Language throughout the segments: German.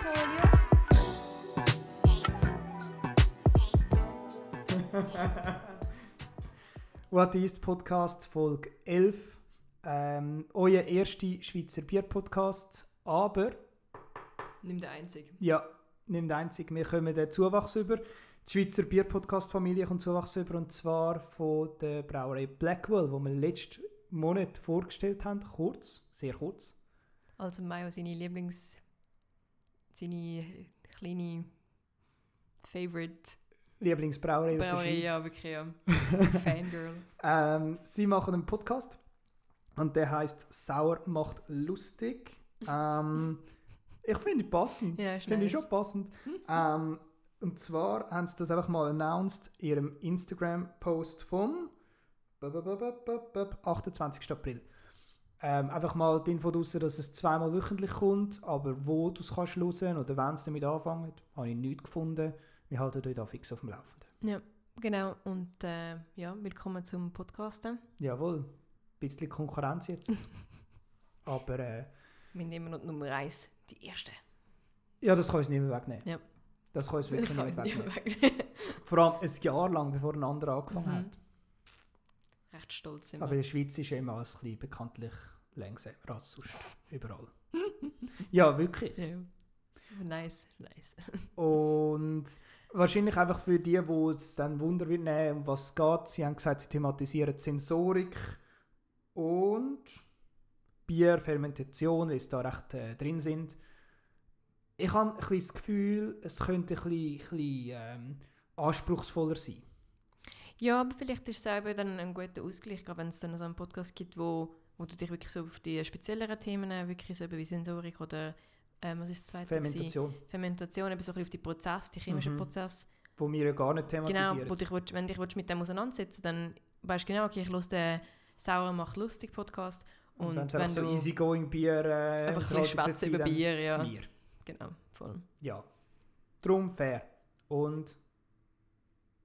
Polio. What is Podcast Folge 11. Ähm, euer erster Schweizer Bier-Podcast. Aber, Nimm der einzige. ja, nicht einzig, wir kommen den Zuwachs über. Die Schweizer Bier-Podcast-Familie kommt Zuwachs über und zwar von der Brauerei Blackwell, wo wir letzten Monat vorgestellt haben. Kurz, sehr kurz. Also Mayo seine Lieblings... seine kleine Favorite Lieblingsbrauerei aus der ja, Schweiz. wirklich, ja. Fangirl. Ähm, sie machen einen Podcast und der heißt Sauer macht lustig. Ähm, ich finde ihn passend. Ja, finde ich nice. schon passend. ähm, und zwar haben sie das einfach mal announced in ihrem Instagram-Post vom b- b- b- b- b- b- 28. April. Ähm, einfach mal die Info draussen, dass es zweimal wöchentlich kommt, aber wo du es kannst hören oder wann es damit anfängt, habe ich nichts gefunden. Wir halten euch da fix auf dem Laufenden. Ja, genau. Und äh, ja, willkommen zum Podcasten. Jawohl, ein bisschen Konkurrenz jetzt. Aber äh, Wir nehmen noch Nummer 1, die erste. ja, das kann uns nicht mehr wegnehmen. Ja. Das kann uns wirklich nicht mehr wegnehmen. Vor allem ein Jahr lang, bevor ein anderer angefangen Mhm. hat. Recht stolz sind Aber in der Schweiz ist ja immer alles ein bisschen bekanntlich langsamer als sonst überall. ja, wirklich. Ja. Nice, nice. Und wahrscheinlich einfach für die, die es dann Wunder wird nehmen, um was es geht. Sie haben gesagt, sie thematisieren Sensorik und Bier, Fermentation, weil sie da recht äh, drin sind. Ich habe ein bisschen das Gefühl, es könnte ein bisschen, ein bisschen ähm, anspruchsvoller sein. Ja, aber vielleicht ist es eben dann ein guter Ausgleich, wenn es dann so einen Podcast gibt, wo, wo du dich wirklich so auf die spezielleren Themen äh, wirklich so wie Sensorik oder ähm, was ist das zweite? gewesen? Fermentation, Fermentation, eben so ein bisschen auf die Prozesse, die chemischen Mhm. Prozesse. wo wir ja gar nicht thematisieren. Genau, wo dich, willst- wenn dich willst mit dem auseinandersetzen dann weißt du genau, okay, ich höre den «Sauer macht lustig» Podcast und, Und, wenn so du easygoing Bier äh, einfach ein bisschen schwätzen über Bier, ja. Wir. Genau, voll. Ja. Drum fair. Und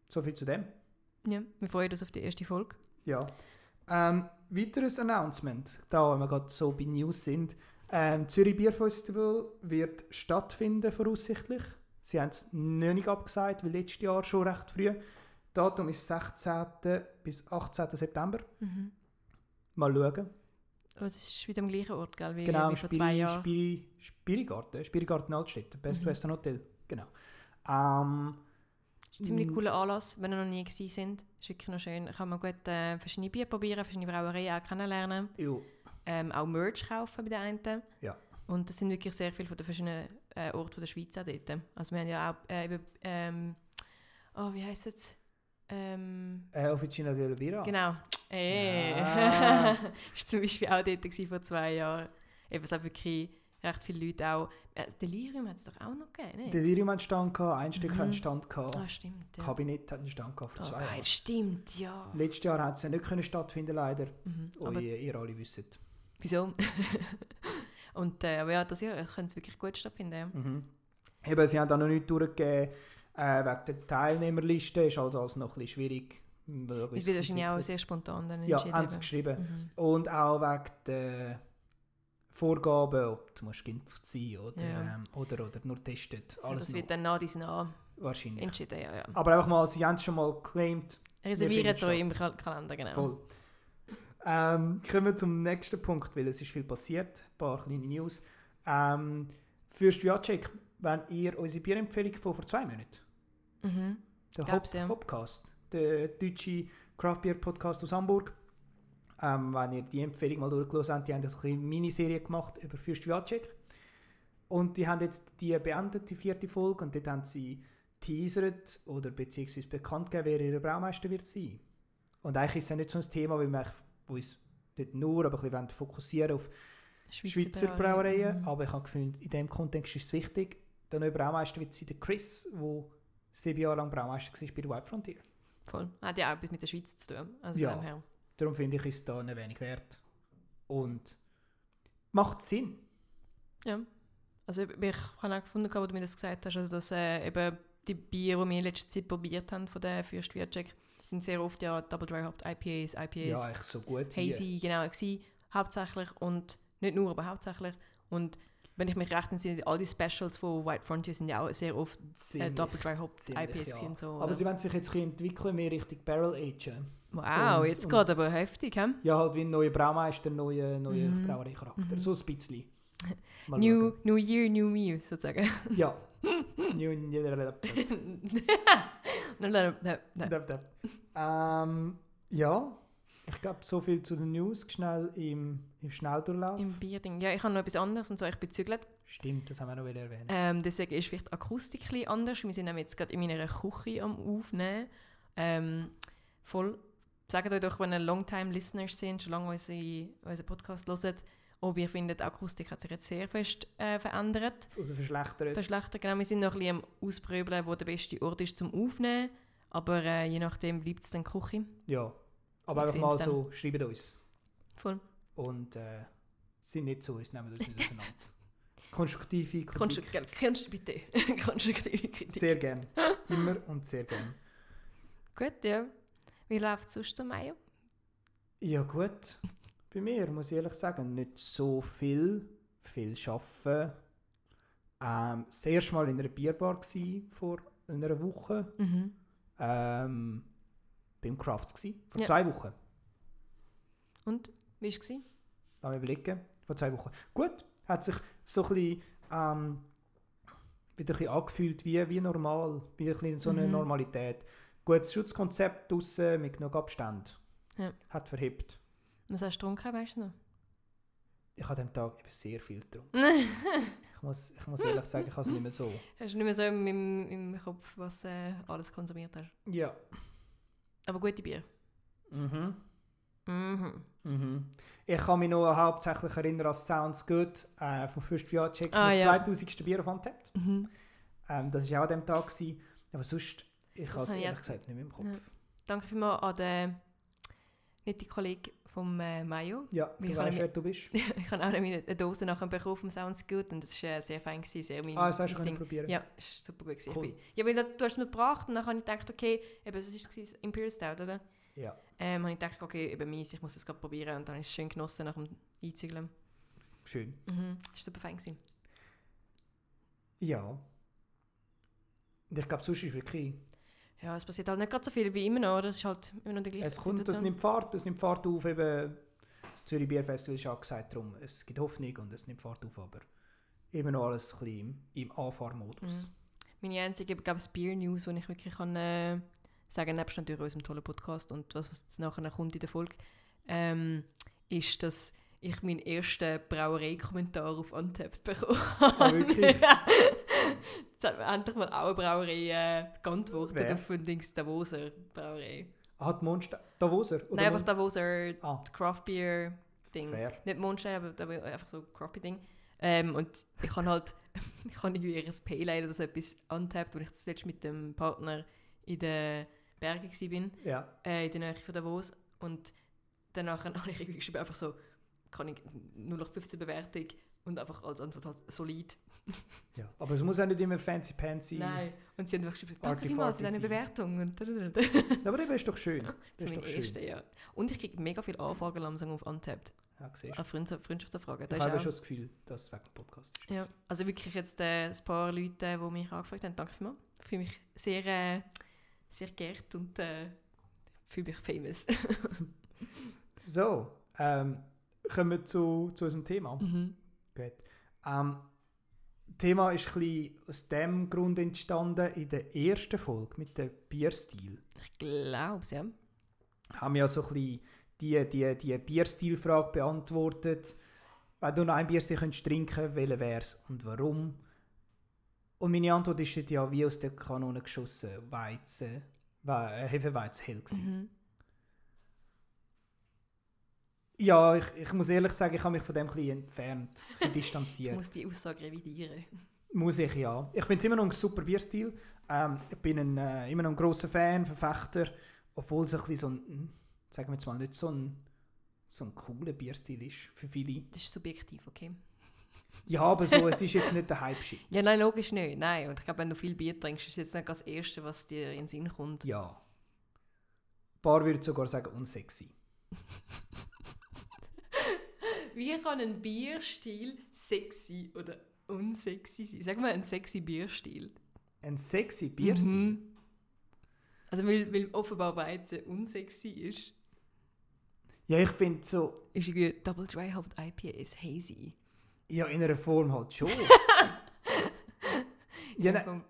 so viel zu dem. Ja, wir freuen uns auf die erste Folge. Ja. Ähm, weiteres Announcement, da wir gerade so bei News sind. Ähm, Zürich Bier Festival wird stattfinden, voraussichtlich. Sie haben es noch nicht abgesagt, wie letztes Jahr schon recht früh. Datum ist 16. bis 18. September. Mhm. Mal schauen. Aber es ist wieder am gleichen Ort, gell, wie, genau, wie vor zwei Jahren. Spiri, Spirigarten, Spirigarten Altstädte, Best Mhm. Western Hotel. Genau. Ähm, ziemlich Mm. cooler Anlass, wenn ihr noch nie gewesen sind. Ist wirklich noch schön. Kann man gut äh, verschiedene Bier probieren, verschiedene Brauereien auch kennenlernen. jo, Ähm, auch Merch kaufen bei den einen. Ja. Und das sind wirklich sehr viele von den verschiedenen äh, Orten der Schweiz auch dort. Also wir haben ja auch äh, ähm, oh, wie heisst es? Ähm, äh, Officina del Vira. Genau. Ey. Ah. ist zum Beispiel auch dort vor zwei Jahren. Eben, es hat wirklich recht viele Leute auch. Äh, Delirium hat es doch auch noch gegeben, nicht? Delirium hat einen Stand gehabt, ein Stück Mhm. hat einen Stand gehabt. Ah, stimmt. Ja. Kabinett hat einen Stand gehabt vor Oh, zwei Jahren. stimmt, ja. Letztes Jahr hat es ja nicht können stattfinden leider. Mhm. Oh, Aber ihr, ihr alle wisst. wieso? Und äh, aber ja, das Jahr könnte es wirklich gut stattfinden. Ja. Mhm. Eben, sie haben da noch nicht durchgegeben, äh, wegen der Teilnehmerliste ist also alles noch ein bisschen schwierig. Es wird wahrscheinlich auch sehr spontan dann Ja, entschieden. haben sie eben. geschrieben. Mhm. Und auch wegen der Vorgaben, ob du musst geimpft sein oder, Ja. ähm, oder, oder nur testet. Ja, Alles das noch, wird dann nach diesen nah wahrscheinlich. entschieden, ja, ja. Aber einfach mal, sie haben es schon mal geclaimed. Reserviert euch im Kal Kalender, genau. Voll. Ähm, kommen wir zum nächsten Punkt, weil es ist viel passiert. Ein paar kleine News. Ähm, Fürst Jacek, wenn ihr unsere Bierempfehlung von vor zwei Monaten, Mhm. der Hop ja. Hopcast, der deutsche Craft Beer Podcast aus Hamburg, ähm, wenn ihr die Empfehlung mal durchgelesen habt, die haben eine Miniserie gemacht über Fürst Jacek. Und die haben jetzt die beendet, die vierte Folge, und dort haben sie teasert oder beziehungsweise bekannt gegeben, wer ihr Braumeister wird sein. Und eigentlich ist es ja nicht so ein Thema, weil wir eigentlich uns nicht nur, aber ein bisschen fokussieren auf Schweizer, Brauereien. Mhm. Aber ich habe gefunden, in diesem Kontext ist es wichtig, der neue Braumeister wird sein der Chris, der sieben Jahre lang Braumeister war bei der White Frontier. Voll. Hat ja auch etwas mit der Schweiz zu tun. Also Ja. Darum finde ich, ist es da eine wenig wert. Und macht Sinn. Ja. Also ich, ich habe auch gefunden, als du mir das gesagt hast, also dass äh, eben die Biere, die wir in letzter Zeit probiert haben von der Fürst Wirtschek, sind sehr oft ja Double Dry Hopped IPAs, IPAs, Ja, echt so gut. Hazy, genau, gewesen, hauptsächlich und nicht nur, aber hauptsächlich. Und wenn ich mich recht entsinne, all die Specials von White Frontier sind ja auch sehr oft äh, Double Dry Hop ziemlich, IPAs ja. gewesen, so. Aber oder? sie wollen sich jetzt ein entwickeln, mehr Richtung Barrel Agen. Wow, und- jetzt und- geht aber heftig, hä? Ja, halt wie ein neuer Braumeister, ein neuer, neuer Mhm. Brauereicharakter. Mhm. So ein bisschen. Mal New, schauen. new Year, New Me, sozusagen. Ja. New, new, Nein, nein, nein, nein. Dab, dab. ähm, ja, ich glaube, so viel zu den News schnell im, im Schnelldurchlauf. Im Bierding. Ja, ich habe noch etwas anderes, und zwar ich bin. Stimmt, das haben wir noch wieder erwähnt. Ähm, deswegen ist vielleicht die Akustik ein anders. Wir sind jetzt gerade in meiner Küche am Aufnehmen. Ähm, voll. Sagt euch doch, wenn ihr Longtime-Listeners sind, schon lange unsere, unseren Podcast hören, oh, wir finden, die Akustik hat sich jetzt sehr fest äh, verändert. Oder verschlechtert. Verschlechtert, genau. Wir sind noch ein bisschen am Ausprobieren, wo der beste Ort ist zum Aufnehmen. Aber äh, je nachdem bleibt es dann Küche. ja. Aber Wir einfach mal sehen's so, schreibt uns. Voll. Und äh, sind nicht so, uns nehmen uns nicht auseinander. Konstruktive Kritik. Konstru Kannst du bitte? Konstruktive Kritik. Sehr gern. Immer und sehr gern. Gut, ja. Wie läuft es sonst am Mayo? Ja gut, bei mir muss ich ehrlich sagen, nicht so viel. Viel arbeiten. Ähm, das erste Mal in einer Bierbar gsi vor einer Woche. Mhm. Ähm, beim Crafts gsi vor Ja. zwei Wochen. Und, wie war es? Lass mich überlegen. Vor zwei Wochen. Gut, hat sich so ein bisschen, ähm, wieder ein bisschen angefühlt wie, wie normal. Wie ein bisschen so eine Mhm. Normalität. Gutes Schutzkonzept draussen mit genug Abstand. Ja. Hat verhebt. Was hast du getrunken, weißt du noch? Ich habe an dem Tag eben sehr viel getrunken. hast Ich muss, ich muss ehrlich sagen, ich habe es nicht mehr so. du nicht mehr so im, im, im Kopf, was äh, alles konsumiert hast. Ja. Aber gute Bier. Mhm. Mhm. Mhm. Ich kann mich noch hauptsächlich erinnern an Sounds Good äh, vom First Check, Ah, das ja. 2000. Bier auf Untapped. Mhm. Ähm, das war auch an dem Tag. Gewesen. Aber sonst, ich Das habe es ich ehrlich gesagt nicht mehr im Kopf. Ja. Danke vielmals an den netten Kollegen vom äh, Mayo. Ja, Wie du kann weißt, ich wer du bist. ich habe auch eine Dose nachher bekommen vom Sounds Good und das war äh, sehr fein, gewesen, sehr mein, Ah, das hast du probieren. Ja, ist super gut. Gewesen. Cool. Ich Ja, weil du hast es mir gebracht und dann habe ich gedacht, okay, eben, das war es, Imperial Stout, oder? Ja. Ähm, habe ich gedacht, okay, eben meins, ich muss es gerade probieren und dann ich es schön genossen nach dem Einzügeln. Schön. Mhm. Ist super fein gewesen. Ja. Und ich glaube, sonst ist wirklich. Ja, es passiert halt nicht gerade so viel wie immer noch, oder? Es ist halt immer noch die gleiche Es kommt, das nimmt Fahrt, das nimmt Fahrt auf. Eben, Zürich Bier Festival ist auch gesagt, darum, es gibt Hoffnung und es nimmt Fahrt auf, aber immer noch alles ein bisschen im, im Anfahrmodus. Mhm. Meine einzige, glaube ich, Beer-News, die ich wirklich kann, äh, sagen nebst natürlich unserem tollen Podcast und was, was jetzt nachher kommt in der Folge, ähm, ist, dass ich meinen ersten Brauerei-Kommentar auf Untapped bekommen Ah, wirklich? Jetzt hat mir endlich mal auch eine Brauerei äh, geantwortet Wer? auf den Dings Davoser Brauerei. Ah, die Monster. Davoser? Oder Nein, einfach Mon- Davoser Ah, Craft Beer Ding. fair. Nicht Mondstein, aber einfach so Craft Beer Ding. Ähm, und ich habe halt, ich habe irgendwie ein Pale Ale oder so etwas untappt, wo ich zuletzt mit dem Partner in den Bergen war, Ja. äh, in der Nähe von Davos. Und danach habe ich irgendwie geschrieben, einfach so, kann ich 0815 Bewertung und einfach als Antwort halt solid. Ja. Aber es muss auch nicht immer fancy pansy. Nein. Und sie haben einfach geschrieben, danke vielmals für deine. Bewertung. Und Aber eben ist doch schön. Das Das ist mein erster, ja. Und ich kriege mega viele Anfragen langsam auf Untapped. Ja, siehst du. An Freund Freundschaftsanfragen. Ich habe schon das Gefühl, dass es wegen dem Podcast ist. Ja, also wirklich jetzt äh, ein paar Leute, die mich angefragt haben, danke vielmals. Ich fühle mich sehr, äh, sehr geehrt und äh, fühle mich famous. So, ähm, kommen wir zu, zu unserem Thema. mhm. Gut. Ähm, das Thema ist ein aus dem Grund entstanden in der ersten Folge mit dem Bierstil. Ich glaube es, ja. Haben wir ja so ein bisschen die, die, die Bierstilfrage beantwortet. Wenn du noch ein Bierstil könntest trinken welcher wäre es und warum? Und meine Antwort ist ja wie aus der Kanone geschossen. Weizen, We äh, Hefeweizen hell gewesen. Mhm. Ja, ich, ich muss ehrlich sagen, ich habe mich von dem ein bisschen entfernt, ein bisschen Ich distanziert. muss die Aussage revidieren. Muss ich, ja. Ich finde es immer noch ein super Bierstil. Ähm, ich bin ein, äh, immer noch ein grosser Fan, Verfechter, obwohl es ein bisschen so ein, hm, sagen wir jetzt mal, nicht so ein, so ein cooler Bierstil ist für viele. Das ist subjektiv, okay? Ja, aber so, es ist jetzt nicht der Hype-Shit. Ja, nein, logisch nicht. Nein, und ich glaube, wenn du viel Bier trinkst, ist es jetzt nicht das Erste, was dir in den Sinn kommt. Ja. Ein paar würden sogar sagen unsexy. Wie kann ein Bierstil sexy oder unsexy sein? Sag mal einen sexy Bierstil. Ein sexy Bierstil? Mhm. Also weil, weil offenbar Weizen unsexy ist, Ja, ich finde so, ist irgendwie Double Dry Hopped IPA ist hazy. ja, in einer Form halt schon. ja, nein, komm.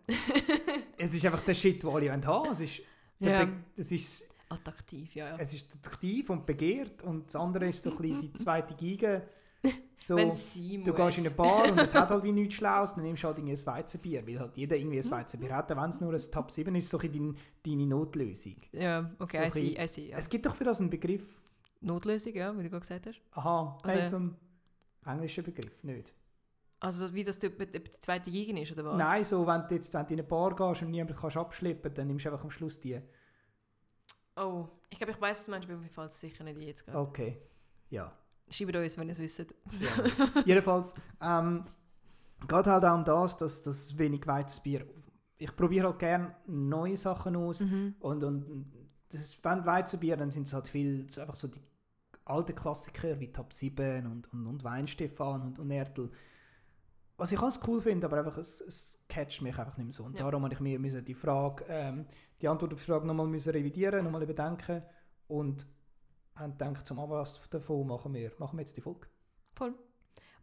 es ist einfach der Shit, den alle haben. Es ist, der Ja. Be- es ist, Attraktiv, ja. ja. es ist attraktiv und begehrt und das andere ist so ein bisschen die zweite Giga. So, Wenn sie du muss. gehst in eine Bar und es hat halt wie nichts Schlaues, dann nimmst du halt irgendwie ein Weizenbier, weil halt jeder irgendwie ein Weizenbier hat, wenn es nur ein Top 7 ist, so ein bisschen dein, deine Notlösung. Ja, okay, So I ein see, I see. Ja. Es gibt doch für das einen Begriff. Notlösung, ja, wie du gerade gesagt hast. Aha, Oder- nein, so einen englischen Begriff, nicht. Also wie das die, zweite Gegen ist, oder was? Nein, so wenn du jetzt wenn du in eine Bar gehst und niemanden kannst abschleppen dann nimmst du einfach am Schluss die. Oh, ich glaube, ich weiß es manchmal, mir fällt es sicher nicht jetzt gerade. Okay, ja. Schreibt uns, wenn ihr es wisst. ja. Jedenfalls, ähm, geht halt auch um das, dass das wenig Weizenbier. Ich probiere halt gerne neue Sachen aus Mhm. und, und das, wenn Weizenbier, dann sind es halt viel so einfach so die alten Klassiker wie Top 7 und, und, und Weinstefan und, und Ertel. Was ich alles cool finde, aber einfach es, es catcht mich einfach nicht mehr so. Und Ja. darum habe ich mir die Frage, ähm, die Antwort auf die Frage nochmal müssen revidieren, nochmal überdenken und haben gedacht, zum Anlass davon machen wir, machen wir jetzt die Folge. Voll.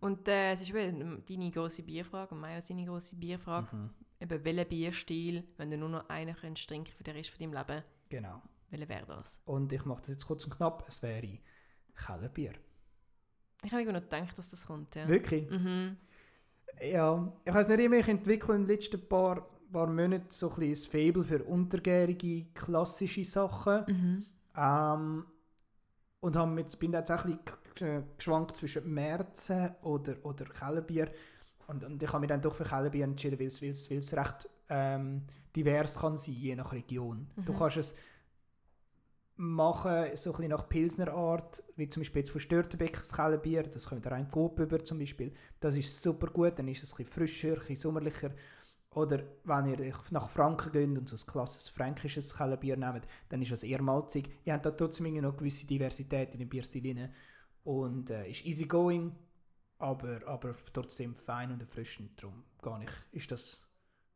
Und äh, es ist eben deine grosse Bierfrage und meine deine grosse Bierfrage. Mhm. Eben, welcher Bierstil, wenn du nur noch einen könntest trinken für den Rest von deinem Leben, Genau. welcher wäre das? Und ich mache das jetzt kurz und knapp, es wäre Kellerbier. Ich habe immer noch gedacht, dass das kommt, ja. Wirklich? Mhm. Ja, ich weiß nicht immer, ich entwickle in den letzten paar, paar Monaten so ein das Faible für untergärige, klassische Sachen. Mhm. Ähm, und haben mit, bin jetzt auch ein bisschen geschwankt zwischen Märzen oder, oder Kellerbier. Und, und ich habe mich dann doch für Kellerbier entschieden, weil es, weil es, weil es recht ähm, divers kann sein, je nach Region. Du Mhm. kannst es machen, so ein bisschen nach Pilsner Art, wie zum Beispiel jetzt von Störtebeck das Kellerbier, das kommt rein Coop über zum Beispiel. Das ist super gut, dann ist es ein bisschen frischer, ein bisschen sommerlicher. Oder wenn ihr nach Franken geht und so ein klassisches fränkisches Kellerbier nehmt, dann ist das eher malzig. Ihr habt da trotzdem noch eine gewisse Diversität in dem Bierstil drin. Und äh, ist easy going, aber, aber trotzdem fein und erfrischend. Darum gar nicht, ist das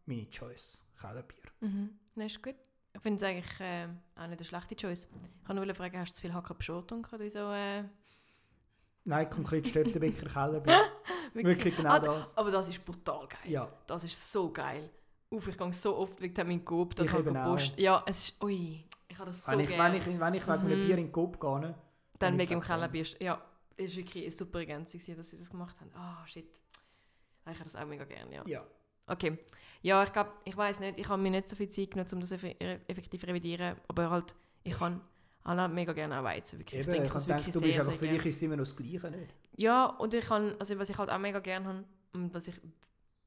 meine Choice, Kellerbier. Mhm. Nein, ist gut. Ich finde es eigentlich äh, auch nicht eine schlechte Choice. Ich kann nur fragen, hast du zu viel Hacker Pschot oder so? Äh, Nein, konkret Störtebecker Kellerbier. Wirklich genau Ah, das. Aber das ist brutal geil. Ja, Das ist so geil. Uff, ich gehe so oft wegen dem in Coop, das Ich halt Post. Ja, es ist, ui, ich habe das so wenn, ich, wenn, gerne. ich, wenn ich wegen einem Mhm. Bier in den Coop gehe, ne, Dann ist wegen dem. Kellerbier. Ja, es ist wirklich eine super Ergänzung, dass sie das gemacht haben. Ah, shit. Ah, Ich habe das auch mega gerne, ja. ja. Okay. Ja, ich glaube, ich weiß nicht, ich habe mir nicht so viel Zeit genommen, um das effe- effektiv zu revidieren, aber halt, ich kann halt mega gerne auch Weizen, wirklich. Eben, ich trinke ich das habe wirklich du bist sehr, einfach, sehr für dich ist es immer noch das Gleiche, nicht? Ja, und ich kann, also was ich halt auch mega gerne habe, und was ich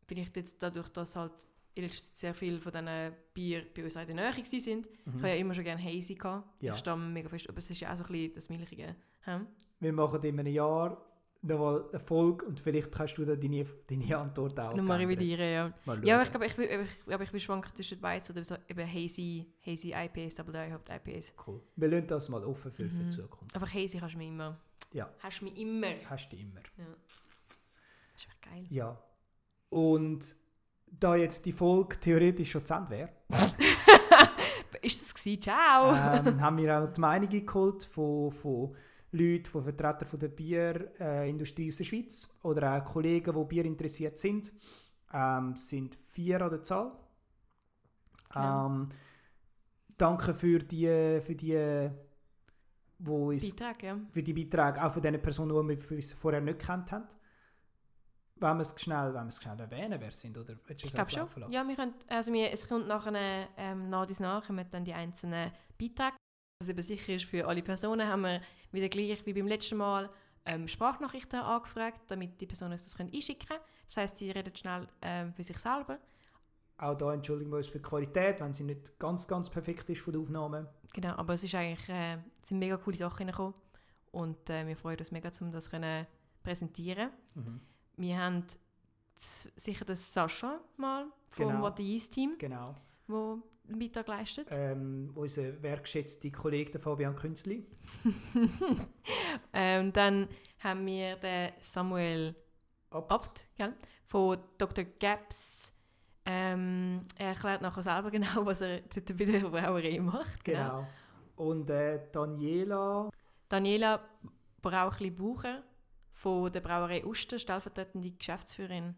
vielleicht jetzt dadurch, dass halt in letzter Zeit sehr viel von diesen Bier bei uns in der Nähe gewesen sind, ich habe ja immer schon gerne Hazy gehabt. Mhm. Ja. Ich stamme mega fest, aber es ist ja auch so ein bisschen das Milchige. Hm? Wir machen in einem Jahr nochmal eine Folge und vielleicht kannst du dann deine, deine Antwort auch Nochmal revidieren, ja. Mal Ja, aber ich glaube, ich, bin- ich, ich bin schwanken zwischen Weizen oder so eben Hazy, Hazy IPAs, Double Dry Hopped IPAs. Cool. Wir lassen das mal offen für, für Mhm. die Zukunft. Einfach Hazy kannst du mir immer. Ja. Hast du mich immer. Hast du immer. Ja. Das ist echt geil. Ja. Und da jetzt die Folge theoretisch schon zu Ende wäre, Ist das gewesen? Ciao! ähm, haben wir auch die Meinung geholt von, von Leuten, von Vertretern von der Bierindustrie aus der Schweiz oder auch Kollegen, die Bier interessiert sind. Ähm, sind vier an der Zahl. Genau. Ähm, danke für die, für die, wo uns Beitrag, ja. für die Beiträge, auch von den Personen, die wir vorher nicht gekannt haben. Wollen wir es schnell, wollen wir es schnell erwähnen, wer es sind? Oder Ich glaube schon. Ja, wir können, also wir, es kommt nachher ähm, nach dies nach, kommen dann die einzelnen Beiträge. Eben sicher ist für alle Personen, haben wir wieder gleich wie beim letzten Mal ähm, Sprachnachrichten angefragt, damit die Personen das können einschicken können. Das heisst, sie reden schnell ähm, für sich selber. Auch da entschuldigen wir uns für die Qualität, wenn sie nicht ganz, ganz perfekt ist von der Aufnahme. Genau, aber es ist eigentlich, äh, es sind mega coole Sachen reingekommen und äh, wir freuen uns mega, um das können präsentieren. Mhm. Wir haben sicher den Sascha mal vom Genau. What the Yeast Team, Genau. der einen Beitrag leistet. Ähm, unser wertgeschätzter Kollege der Fabian Künzli. ähm, dann haben wir den Samuel Abt. Abt, gell? von Dr. Gaps. Ähm, er erklärt nachher selber genau, was er bei der Brauerei macht. Genau. Und äh, Daniela, Daniela Brauchli-Bucher von der Brauerei Uster, stellvertretende Geschäftsführerin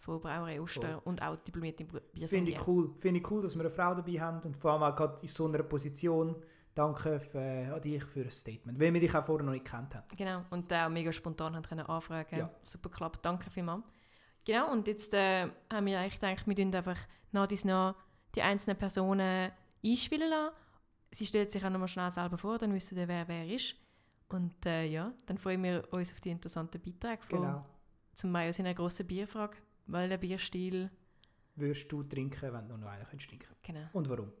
von Brauerei Uster Cool. und auch diplomierte finde ich Biersommelier. cool. Finde ich cool, dass wir eine Frau dabei haben und vor allem auch gerade in so einer Position. Danke äh, an dich für das Statement, weil wir dich auch vorher noch nicht kennt haben. Genau, und auch mega spontan haben können anfragen. Ja. Super geklappt, danke vielmals. Genau, und jetzt äh, haben wir eigentlich gedacht, wir tun einfach nach dies nach die einzelnen Personen einspielen lassen. Sie stellt sich auch nochmal schnell selber vor, dann wissen wir, wer wer ist. Und äh, ja, dann freuen wir uns auf die interessanten Beiträge von Genau. zum Beispiel seiner grossen Bierfrage, welcher Bierstil, Würdest du trinken, wenn du noch einen könntest trinken? genau. Und warum?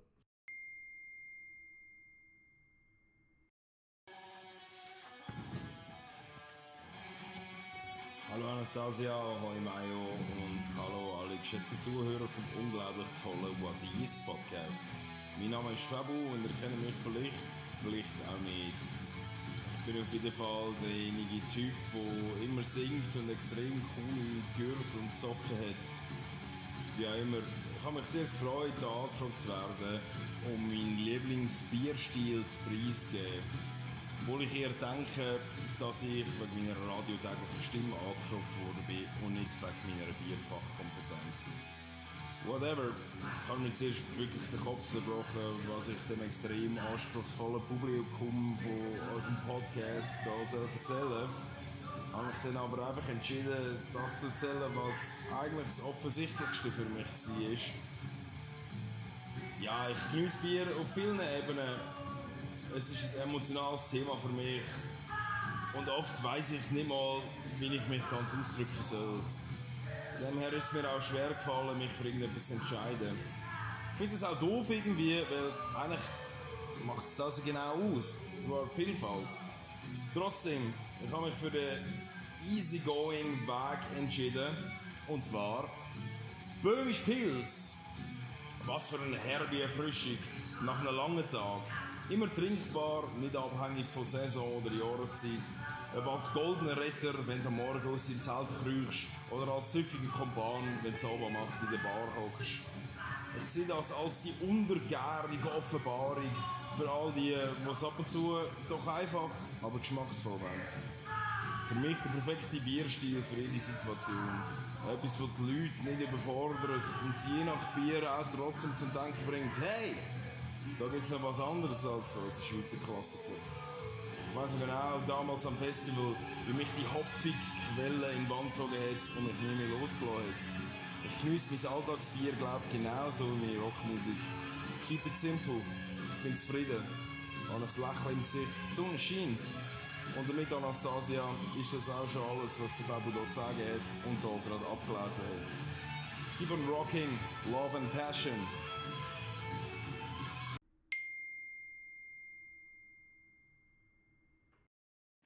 Hallo Anastasia, hoi Mayo und hallo alle geschätzten Zuhörer vom unglaublich tollen What the Yeast Podcast. Mein Name ist Fabu und ihr kennt mich vielleicht, vielleicht auch nicht. Bin auf jeden Fall derjenige Typ, der immer singt und extrem coole Gürtel und Socken hat. Wie auch immer, ich habe mich sehr gefreut, hier angefragt zu werden, um meinen Lieblingsbierstil zu preisgeben. Obwohl ich eher denke, dass ich wegen meiner radiotäglichen Stimme angefragt worden bin und nicht wegen meiner Bierfachkompetenz. Whatever. Ich habe mir zuerst wirklich den Kopf zerbrochen, was ich dem extrem anspruchsvollen Publikum von eurem Podcast soll erzählen habe ich dann aber einfach entschieden, das zu erzählen, was eigentlich das Offensichtlichste für mich war. Ja, ich genieße Bier auf vielen Ebenen. Es ist ein emotionales Thema für mich. Und oft weiß ich nicht mal, wie ich mich ganz ausdrücken soll. Von dem her ist mir auch schwer gefallen, mich für irgendetwas zu entscheiden. Ich finde es auch doof irgendwie, weil eigentlich macht es das genau aus. Zwar die Vielfalt. Trotzdem, ich habe mich für den easygoing Weg entschieden. Und zwar Böhmisch Pils. Was für eine herbe Erfrischung nach einem langen Tag. Immer trinkbar, nicht abhängig von Saison oder Jahreszeit. Ob als goldener Retter, wenn du am Morgen aus dem Zelt krüchst, oder als süffiger Kompan, wenn du oben Nacht in der Bar hockst. Ich sehe das als die untergärige Offenbarung für all die, die es ab und zu doch einfach, aber geschmacksvoll wollen. Für mich der perfekte Bierstil für jede Situation. Etwas, das die Leute nicht überfordert und sie je nach Bier auch trotzdem zum Denken bringt, hey, da gibt es noch was anderes als so ein Schweizer Klassiker. Ich noch genau, damals am Festival, wie mich die hopfige Quelle in den Band gezogen hat und mich nie mehr losgelassen hat. Ich geniesse mein Alltagsbier, glaube ich, genauso wie meine Rockmusik. Keep it simple. Ich bin zufrieden. Habe ein Lächeln im Gesicht. Die Sonne scheint. Und damit, Anastasia, ist das auch schon alles, was der Fabio hier zu sagen hat und hier gerade abgelesen hat. Keep on rocking, love and passion.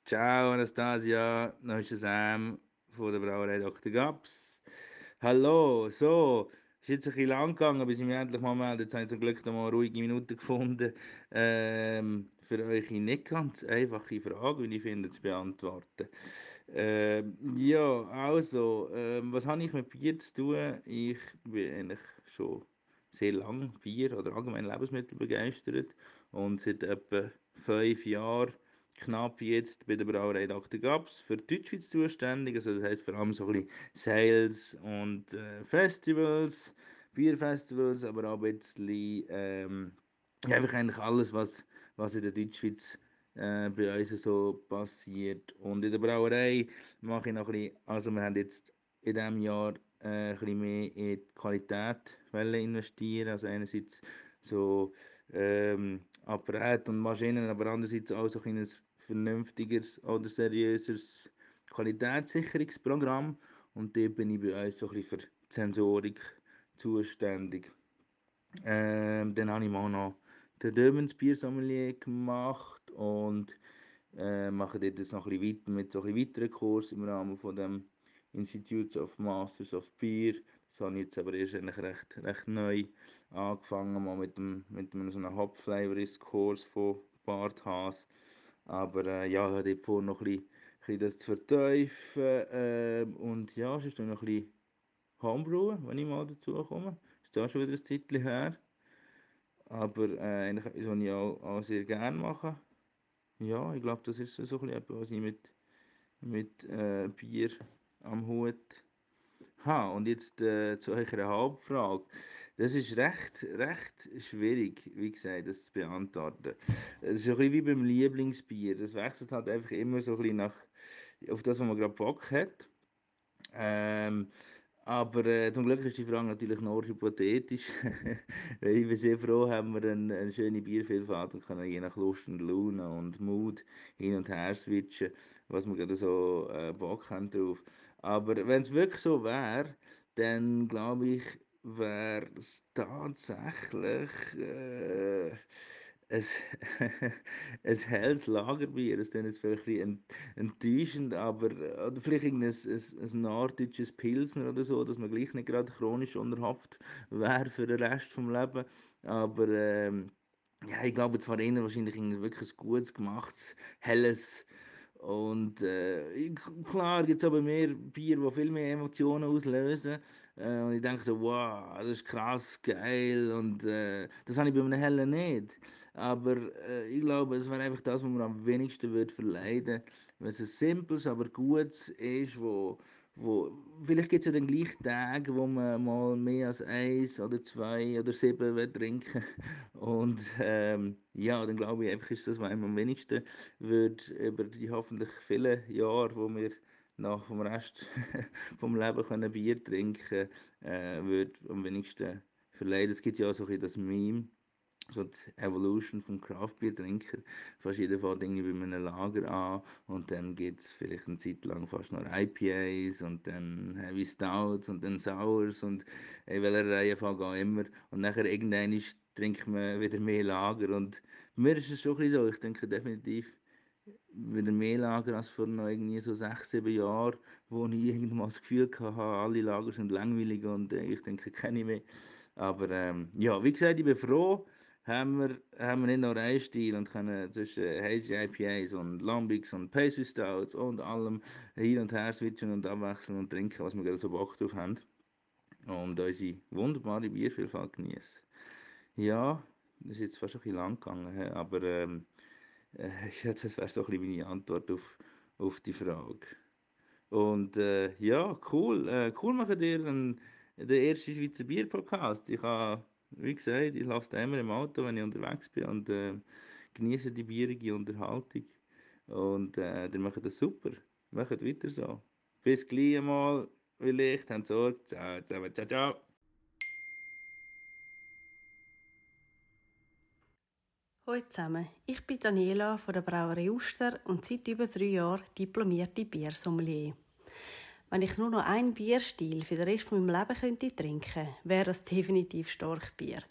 Ciao Anastasia, der Sam von der Brauerei Dr. Gaps. Hallo, so, ist jetzt ein bisschen lang gegangen, bis ich mich endlich mal melde. Jetzt habe ich zum Glück noch mal ruhige Minute gefunden. Ähm, für euch nicht ganz einfache Frage, wie ich finde, zu beantworten. Ähm, ja, also, ähm, was habe ich mit Bier zu tun? Ich bin eigentlich schon sehr lange Bier oder allgemein Lebensmittel begeistert und seit etwa fünf Jahren knapp jetzt bei der Brauerei Dr. Gaps für Deutschschweiz zuständig. Also das heisst vor allem so ein bisschen Sales und äh, Festivals, Bierfestivals, aber auch ein bisschen ähm, einfach eigentlich alles, was, was in der Deutschschweiz äh, bei uns so passiert. Und in der Brauerei mache ich noch ein bisschen, also wir haben jetzt in diesem Jahr äh, ein bisschen mehr in die Qualität investieren. Also einerseits so ähm, Apparat und Maschinen, aber andererseits auch so ein vernünftigeres oder seriöseres Qualitätssicherungsprogramm. Und dort bin ich bei uns so ein für die Sensorik zuständig. Ähm, dann habe ich mal noch den Dömens Biersommelier gemacht und äh, mache dort jetzt noch ein weiter mit so ein weiteren Kurs im Rahmen von dem Institutes of Masters of Beer. Ich jetzt aber erst eigentlich recht, recht neu angefangen, mal mit, dem, mit einem so einem Hop-Flavorist-Kurs von Bart Haas. Aber äh, ja, ich habe vorher noch ein bisschen, ein bisschen das zu vertiefen. Äh, und ja, es ist noch ein bisschen Homebrewen, wenn ich mal dazu komme. Ist da schon wieder ein Zeitchen her. Aber äh, eigentlich etwas, was ich auch, auch sehr gerne mache. Ja, ich glaube, das ist so ein bisschen etwas, was ich mit, mit äh, Bier am Hut habe. Und jetzt äh, zu eurer Hauptfrage. Das ist recht, recht schwierig, wie gesagt, das zu beantworten. Es ist ein bisschen wie beim Lieblingsbier. Das wechselt halt einfach immer so ein bisschen nach, auf das, was man gerade Bock hat. Ähm, aber äh, zum Glück ist die Frage natürlich nur hypothetisch. ich bin sehr froh, haben wir eine, eine schöne Biervielfalt und können je nach Lust und Laune und Mut hin und her switchen, was wir gerade so äh, Bock haben drauf. Aber wenn es wirklich so wäre, dann glaube ich, wäre es tatsächlich äh, ein, ein helles Lagerbier. Das ist vielleicht ein enttäuschend, aber oder vielleicht ein, ein, ein norddeutsches Pilsner oder so, dass man gleich nicht gerade chronisch unter Haft wäre für den Rest des Lebens. Aber ähm, ja, ich glaube, zwar eher wahrscheinlich wirklich ein gutes, gemachtes, helles und äh, klar gibt es aber mehr Bier, die viel mehr Emotionen auslösen. Äh, und ich so, wow, das ist krass, geil. Und äh, das habe ich bei einem Hellen nicht. Aber äh, ich glaube, es wäre einfach das, was man am wenigsten würde verleiden Wenn es ein simples, aber gutes ist, wo, wo vielleicht gibt es ja dann gleich Tage, wo man mal mehr als eins oder zwei oder sieben will trinken und ähm, ja, dann glaube ich einfach ist das, was einem am wenigsten wird über die hoffentlich vielen Jahre, wo wir nach dem Rest vom Leben können Bier trinken, äh, wird am wenigsten verleiden. Es gibt ja auch so ein das Meme so die Evolution vom Craftbeer-Trinker. Fast jeder fängt irgendwie bei einem Lager an und dann gibt es vielleicht eine Zeit lang fast noch IPAs und dann Heavy Stouts und dann Sours und in welcher Reihenfolge auch immer. Und nachher irgendwann trinkt man wieder mehr Lager und mir ist es schon ein bisschen so, ich denke definitiv wieder mehr Lager als vor noch irgendwie so sechs, sieben Jahren, wo ich irgendwann das Gefühl hatte, alle Lager sind langweilig und äh, ich denke, kenne ich mehr. Aber ähm, ja, wie gesagt, ich bin froh, haben wir, haben wir nicht nur einen Stil und können zwischen Hazy IPAs und Lambics und Pastry Stouts und allem hin und her switchen und abwechseln und trinken, was wir gerade so Bock drauf haben. Und unsere wunderbare Biervielfalt genießen. Ja, das ist jetzt fast ein bisschen lang gegangen, aber ähm, äh, ja, das wäre so ein bisschen meine Antwort auf, auf die Frage. Und äh, ja, cool. Äh, cool machen dir den ersten Schweizer Bier-Podcast. Ich habe wie gesagt, ich lasse immer im Auto, wenn ich unterwegs bin und äh, genieße die bierige Unterhaltung. Und äh, die machen das super. Macht weiter so. Bis gleich mal. Vielleicht, habt Sorge. Ciao, ciao, ciao, ciao. Hallo zusammen, ich bin Daniela von der Brauerei Uster und seit über drei Jahren diplomierte Biersommelier. Wenn ich nur noch ein Bierstil für den Rest von meinem Leben könnte trinken, wäre das definitiv Storchbier.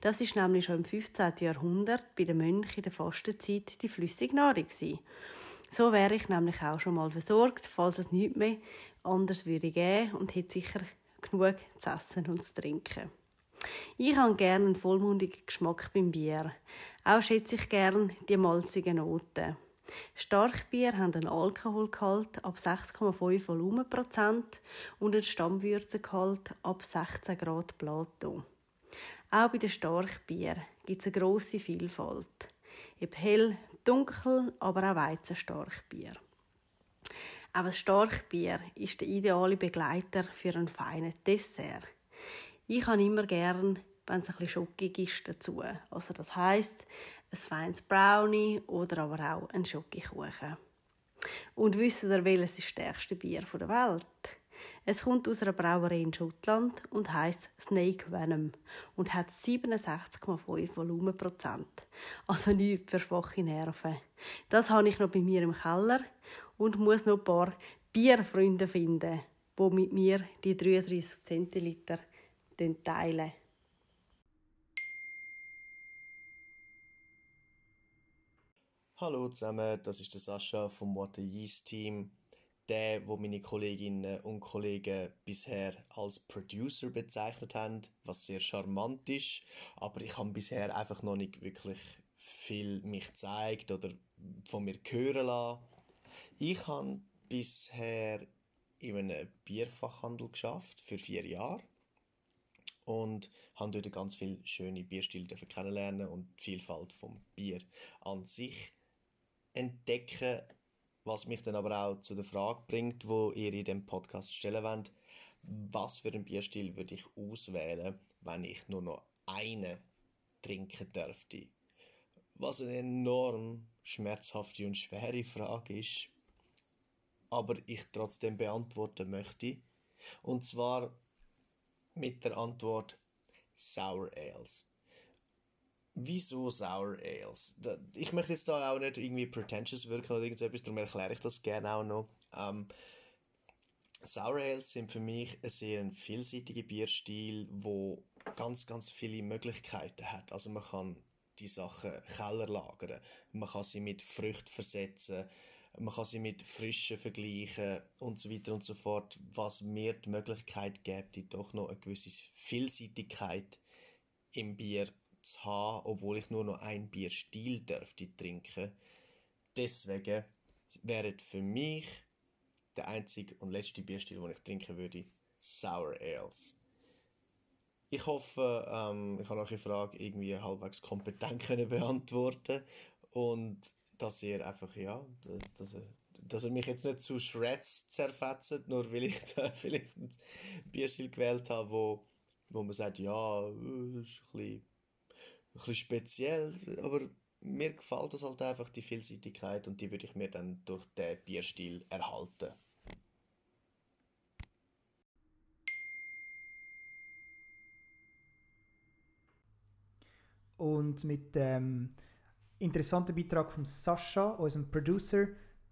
Das ist nämlich schon im 15. Jahrhundert bei den Mönchen in der Fastenzeit die flüssige Nahrung gewesen. So wäre ich nämlich auch schon mal versorgt, falls es nichts mehr anders würde geben und hätte sicher genug zu essen und zu trinken. Ich habe gerne einen vollmundigen Geschmack beim Bier. Auch schätze ich gerne die malzigen Noten. Starkbier haben einen Alkoholgehalt ab 6,5 Volumenprozent und einen Stammwürzegehalt ab 16 Grad Plato. Auch bei den Starkbier gibt es eine grosse Vielfalt. Ob hell, dunkel, aber auch Weizenstarkbier. Auch das Starkbier ist der ideale Begleiter für einen feinen Dessert. Ich habe immer gern, wenn es ein bisschen schockig ist dazu. Also das heißt, ein feines Brownie oder aber auch ein Schokokuchen. Und wisst ihr, welches ist das stärkste Bier der Welt? Es kommt aus einer Brauerei in Schottland und heißt Snake Venom und hat 67,5 Volumenprozent. Also nichts für schwache Nerven. Das habe ich noch bei mir im Keller und muss noch ein paar Bierfreunde finden, die mit mir die 33 Zentiliter teilen. Hallo zusammen, das ist der Sascha vom Water Yeast Team. Der, wo meine Kolleginnen und Kollegen bisher als Producer bezeichnet haben, was sehr charmant ist. Aber ich habe bisher einfach noch nicht wirklich viel mich gezeigt oder von mir hören lassen. Ich habe bisher in einem Bierfachhandel geschafft für vier Jahre und habe dort ganz viele schöne Bierstile kennenlernen und die Vielfalt vom Bier an sich entdecken, was mich dann aber auch zu der Frage bringt, wo ihr in dem Podcast stellen wollt, was für einen Bierstil würde ich auswählen, wenn ich nur noch einen trinken dürfte? Was eine enorm schmerzhafte und schwere Frage ist, aber ich trotzdem beantworten möchte. Und zwar mit der Antwort Sour Ales. Wieso Sour Ales? Ich möchte jetzt da auch nicht irgendwie pretentious wirken oder irgendetwas, darum erkläre ich das gerne auch noch. Ähm, Sour Ales sind für mich ein sehr vielseitiger Bierstil, wo ganz, ganz viele Möglichkeiten hat. Also man kann die Sachen Keller lagern, man kann sie mit Früchten versetzen, man kann sie mit Frischen vergleichen und so weiter und so fort, was mir die Möglichkeit gibt, doch noch eine gewisse Vielseitigkeit im Bier zu haben, obwohl ich nur noch ein Bierstil dürfte trinken. Deswegen wäre für mich der einzige und letzte Bierstil, den ich trinken würde, Sour Ales. Ich hoffe, ähm, ich habe eure Frage irgendwie halbwegs kompetent beantworten und dass ihr einfach, ja, dass ihr, dass ihr mich jetzt nicht zu Shreds zerfetzt, nur weil ich da vielleicht einen Bierstil gewählt habe, wo, wo man sagt, ja, das ist ein bisschen, ein bisschen speziell, aber mir gefällt das halt einfach, die Vielseitigkeit und die würde ich mir dann durch den Bierstil erhalten. Und mit dem interessanten Beitrag von Sascha, unserem Producer,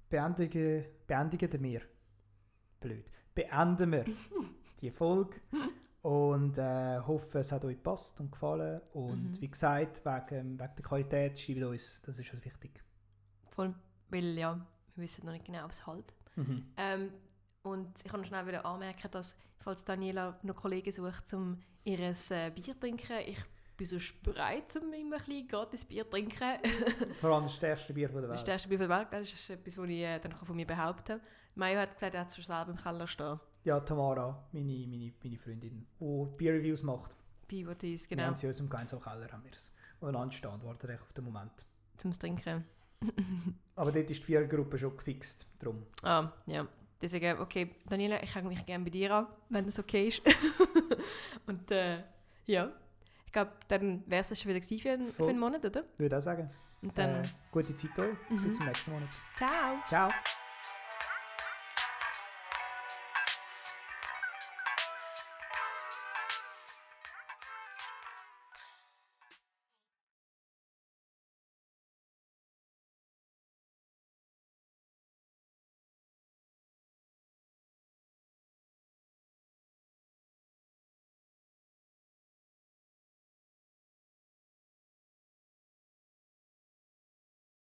beendigen, beendigen wir. Blöd. Beenden wir die Folge. Und äh, hoffe, es hat euch gepasst und gefallen. Und Mhm. wie gesagt, wegen, wegen der Qualität schreibt uns, das ist uns wichtig. Voll. Weil ja, wir wissen noch nicht genau, ob es halt. Mhm. Ähm, und ich kann schnell wieder anmerken, dass, falls Daniela noch Kollegen sucht, um ihr äh, Bier zu trinken, ich bin sonst bereit, um immer ein bisschen gratis Bier zu trinken. Vor allem das stärkste Bier von der Welt. das erste Bier der Welt, das ist etwas, was ich äh, dann von mir behaupten kann. Mario hat gesagt, er hat es schon selber im Keller stehen. Ja, Tamara, meine, meine, meine Freundin, die Bier-Reviews macht. Pivotis, Wir genau, haben sie in unserem gemeinsamen Keller haben wir es. Und anstehen und warten auf den Moment. zum Trinken. Aber dort ist die Vierergruppe schon gefixt. Drum. Ah, ja. Deswegen, okay, Daniela, ich hänge mich gerne bei dir an, wenn das okay ist. und äh, ja, glaube, dann wäre es schon wieder für, einen- für einen Monat, oder? Würde ich auch sagen. Und dann, Äh, gute Zeit euch. Mhm. Bis zum nächsten Monat. ciao! Ciao.